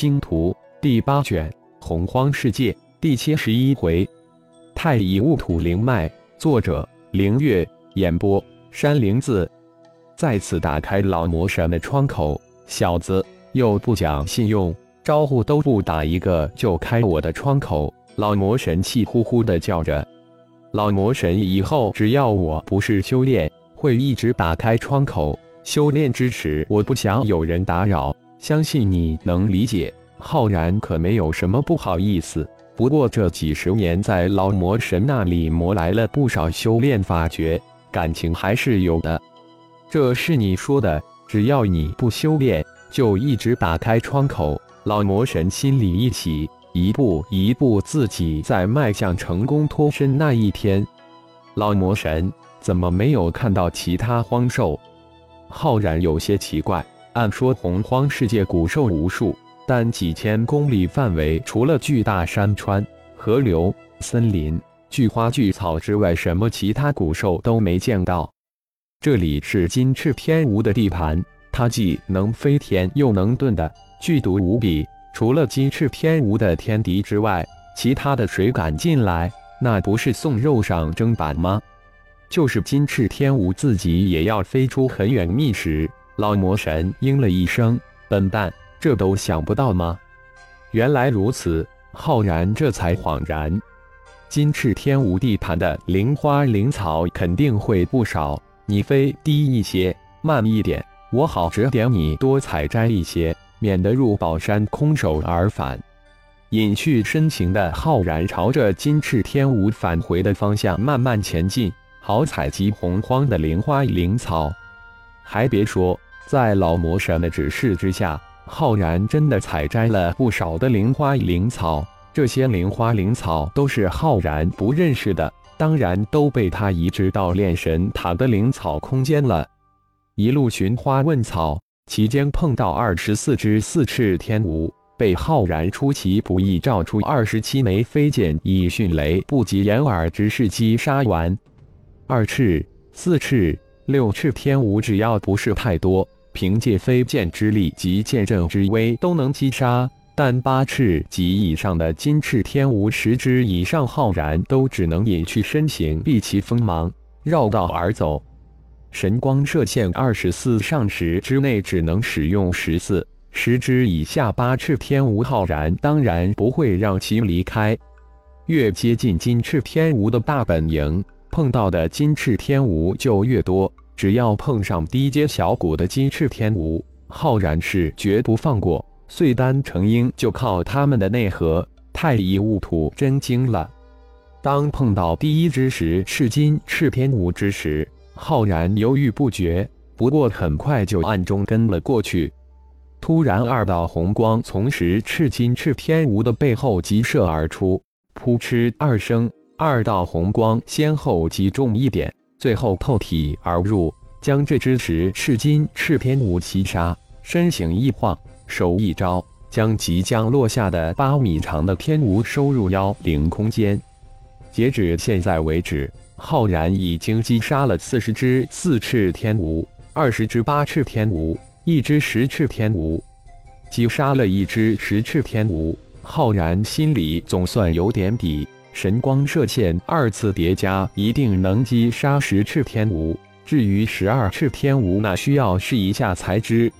星图第八卷洪荒世界第七十一回，太乙戊土灵脉，作者凌月，演播山灵子。再次打开老魔神的窗口，小子又不讲信用，招呼都不打一个就开我的窗口！老魔神气呼呼的叫着。老魔神以后只要我不是修炼，会一直打开窗口。修炼之时，我不想有人打扰。相信你能理解，浩然可没有什么不好意思。不过这几十年在老魔神那里磨来了不少修炼法诀，感情还是有的。这是你说的，只要你不修炼，就一直打开窗口。老魔神心里一喜，一步一步自己在迈向成功脱身那一天。老魔神怎么没有看到其他荒兽？浩然有些奇怪。按说洪荒世界古兽无数，但几千公里范围除了巨大山川、河流、森林、巨花巨草之外，什么其他古兽都没见到。这里是金翅天蜈的地盘，它既能飞天又能遁的，剧毒无比。除了金翅天蜈的天敌之外，其他的谁敢进来？那不是送肉上砧板吗？就是金翅天蜈自己也要飞出很远觅食。老魔神应了一声：“笨蛋，这都想不到吗？”原来如此，浩然这才恍然。金翅天蜈地盘的灵花灵草肯定会不少，你飞低一些，慢一点，我好指点你多采摘一些，免得入宝山空手而返。隐去身形的浩然朝着金翅天蜈返回的方向慢慢前进，好采集洪荒的灵花灵草。还别说。在老魔神的指示之下，浩然真的采摘了不少的灵花灵草。这些灵花灵草都是浩然不认识的，当然都被他移植到炼神塔的灵草空间了。一路寻花问草，期间碰到二十四只四翅天蜈，被浩然出其不意照出二十七枚飞剑，以迅雷不及掩耳之势击杀完。二翅、四翅、六翅天蜈，只要不是太多。凭借飞剑之力及剑阵之威都能击杀，但八翅及以上的金翅天蜈十只以上，浩然都只能隐去身形，避其锋芒，绕道而走。神光射线二十四上时之内只能使用十四，十只以下八翅天蜈，浩然当然不会让其离开。越接近金翅天蜈的大本营，碰到的金翅天蜈就越多。只要碰上低阶小骨的金翅天蜈，浩然是绝不放过。碎丹成鹰就靠他们的内核。太乙戊土真精了。当碰到第一只时是金翅天蜈之时，浩然犹豫不决，不过很快就暗中跟了过去。突然，二道红光从十翅金翅天蜈的背后急射而出，扑哧二声，二道红光先后击中一点。最后透体而入，将这只十赤金赤天蜈击杀。身形一晃，手一招，将即将落下的八米长的天蜈收入妖灵空间。截止现在为止，浩然已经击杀了四十只四翅天蜈，二十只八翅天蜈，一只十翅天蜈。击杀了一只十翅天蜈，浩然心里总算有点底。神光射线二次叠加，一定能击杀十翅天蜈。至于十二翅天蜈，那需要试一下才知。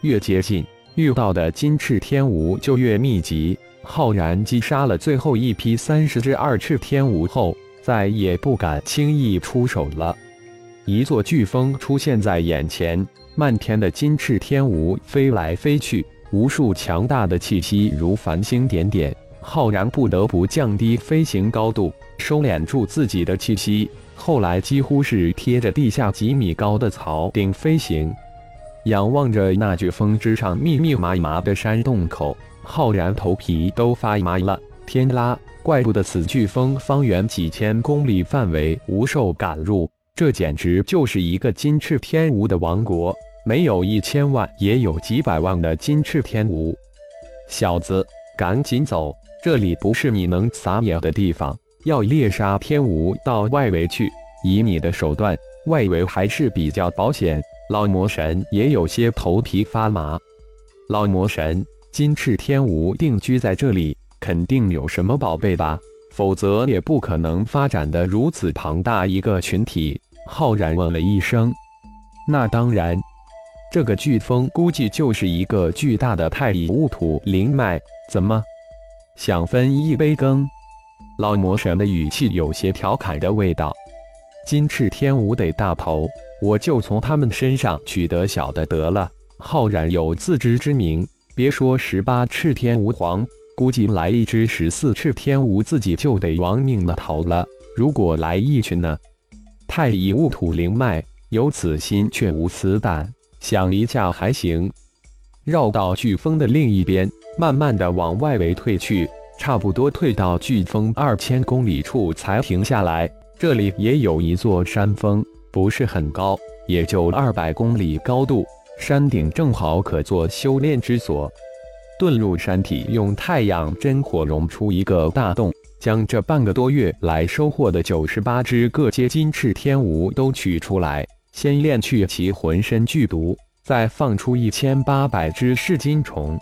越接近，遇到的金翅天蜈就越密集。浩然击杀了最后一批三十只二翅天蜈后，再也不敢轻易出手了。一座飓风出现在眼前，漫天的金翅天蜈飞来飞去，无数强大的气息如繁星点点。浩然不得不降低飞行高度，收敛住自己的气息。后来几乎是贴着地下几米高的草顶飞行，仰望着那飓风之上密密麻麻的山洞口，浩然头皮都发麻了。天啦，怪不得此飓风方圆几千公里范围无兽敢入，这简直就是一个金翅天蜈的王国，没有一千万也有几百万的金翅天蜈。小子，赶紧走！这里不是你能撒野的地方，要猎杀天吴到外围去。以你的手段，外围还是比较保险。老魔神也有些头皮发麻。老魔神，金翅天吴定居在这里，肯定有什么宝贝吧？否则也不可能发展的如此庞大一个群体。浩然问了一声：“那当然，这个飓风估计就是一个巨大的太乙戊土灵脉。怎么，想分一杯羹？”老魔神的语气有些调侃的味道。金翅天蜈得大头，我就从他们身上取得小的得了。浩然有自知之明，别说十八翅天蜈皇。估计来一只十四翅天蜈，自己就得亡命了逃了。如果来一群呢？太乙戊土灵脉，有此心却无此胆，想一下还行。绕到飓风的另一边，慢慢的往外围退去，差不多退到飓风二千公里处才停下来。这里也有一座山峰，不是很高，也就二百公里高度，山顶正好可做修炼之所。遁入山体，用太阳真火熔出一个大洞，将这半个多月来收获的九十八只各阶金翅天蜈都取出来，先炼去其浑身剧毒，再放出一千八百只噬金虫，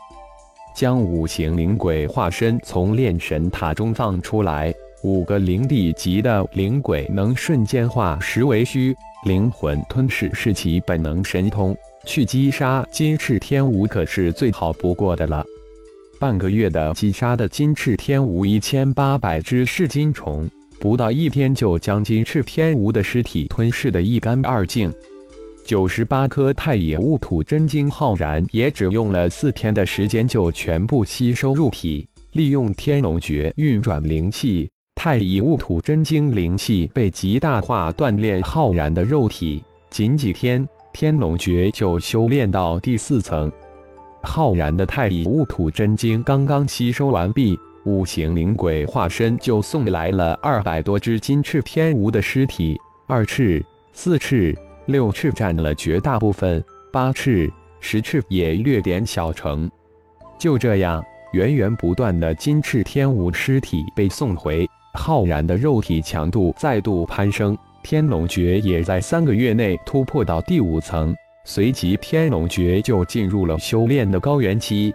将五行灵鬼化身从炼神塔中放出来。五个灵帝级的灵鬼能瞬间化实为虚，灵魂吞噬是其本能神通。去击杀金翅天蜈可是最好不过的了。半个月的击杀的金翅天蜈一千八百只噬金虫，不到一天就将金翅天蜈的尸体吞噬得一干二净。九十八颗太乙戊土真经浩然也只用了四天的时间就全部吸收入体，利用天龙诀运转灵气，太乙戊土真经灵气被极大化锻炼浩然的肉体，仅几天。天龙诀就修炼到第四层，浩然的太乙戊土真经刚刚吸收完毕，五行灵鬼化身就送来了二百多只金翅天蜈的尸体，二翅、四翅、六翅占了绝大部分，八翅、十翅也略点小成。就这样，源源不断的金翅天蜈尸体被送回，浩然的肉体强度再度攀升。天龙诀也在三个月内突破到第五层，随即天龙诀就进入了修炼的高原期。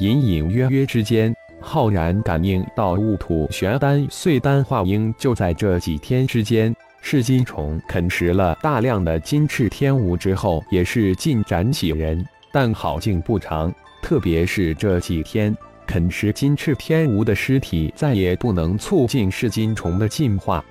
隐隐约约之间，浩然感应到戊土玄丹碎丹化婴就在这几天之间。噬金虫啃食了大量的金翅天蜈之后，也是进展喜人，但好景不长。特别是这几天啃食金翅天蜈的尸体，再也不能促进噬金虫的进化。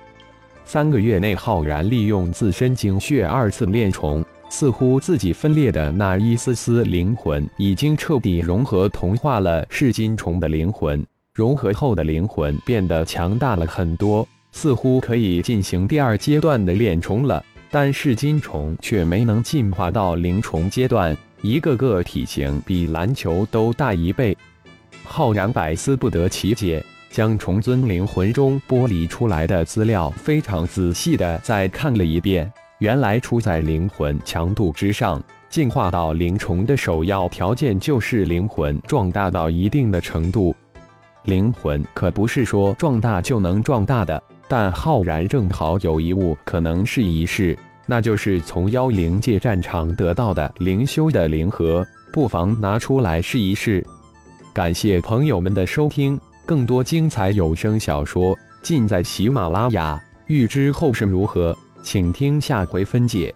三个月内，浩然利用自身精血二次炼虫，似乎自己分裂的那一丝丝灵魂已经彻底融合同化了噬金虫的灵魂。融合后的灵魂变得强大了很多，似乎可以进行第二阶段的炼虫了。但噬金虫却没能进化到灵虫阶段，一个个体型比篮球都大一倍。浩然百思不得其解。将虫尊灵魂中剥离出来的资料非常仔细的再看了一遍，原来出在灵魂强度之上。进化到灵虫的首要条件就是灵魂壮大到一定的程度。灵魂可不是说壮大就能壮大的，但浩然正好有一物可能试一试，那就是从妖灵界战场得到的灵修的灵核，不妨拿出来试一试。感谢朋友们的收听。更多精彩有声小说尽在喜马拉雅，欲知后事如何，请听下回分解。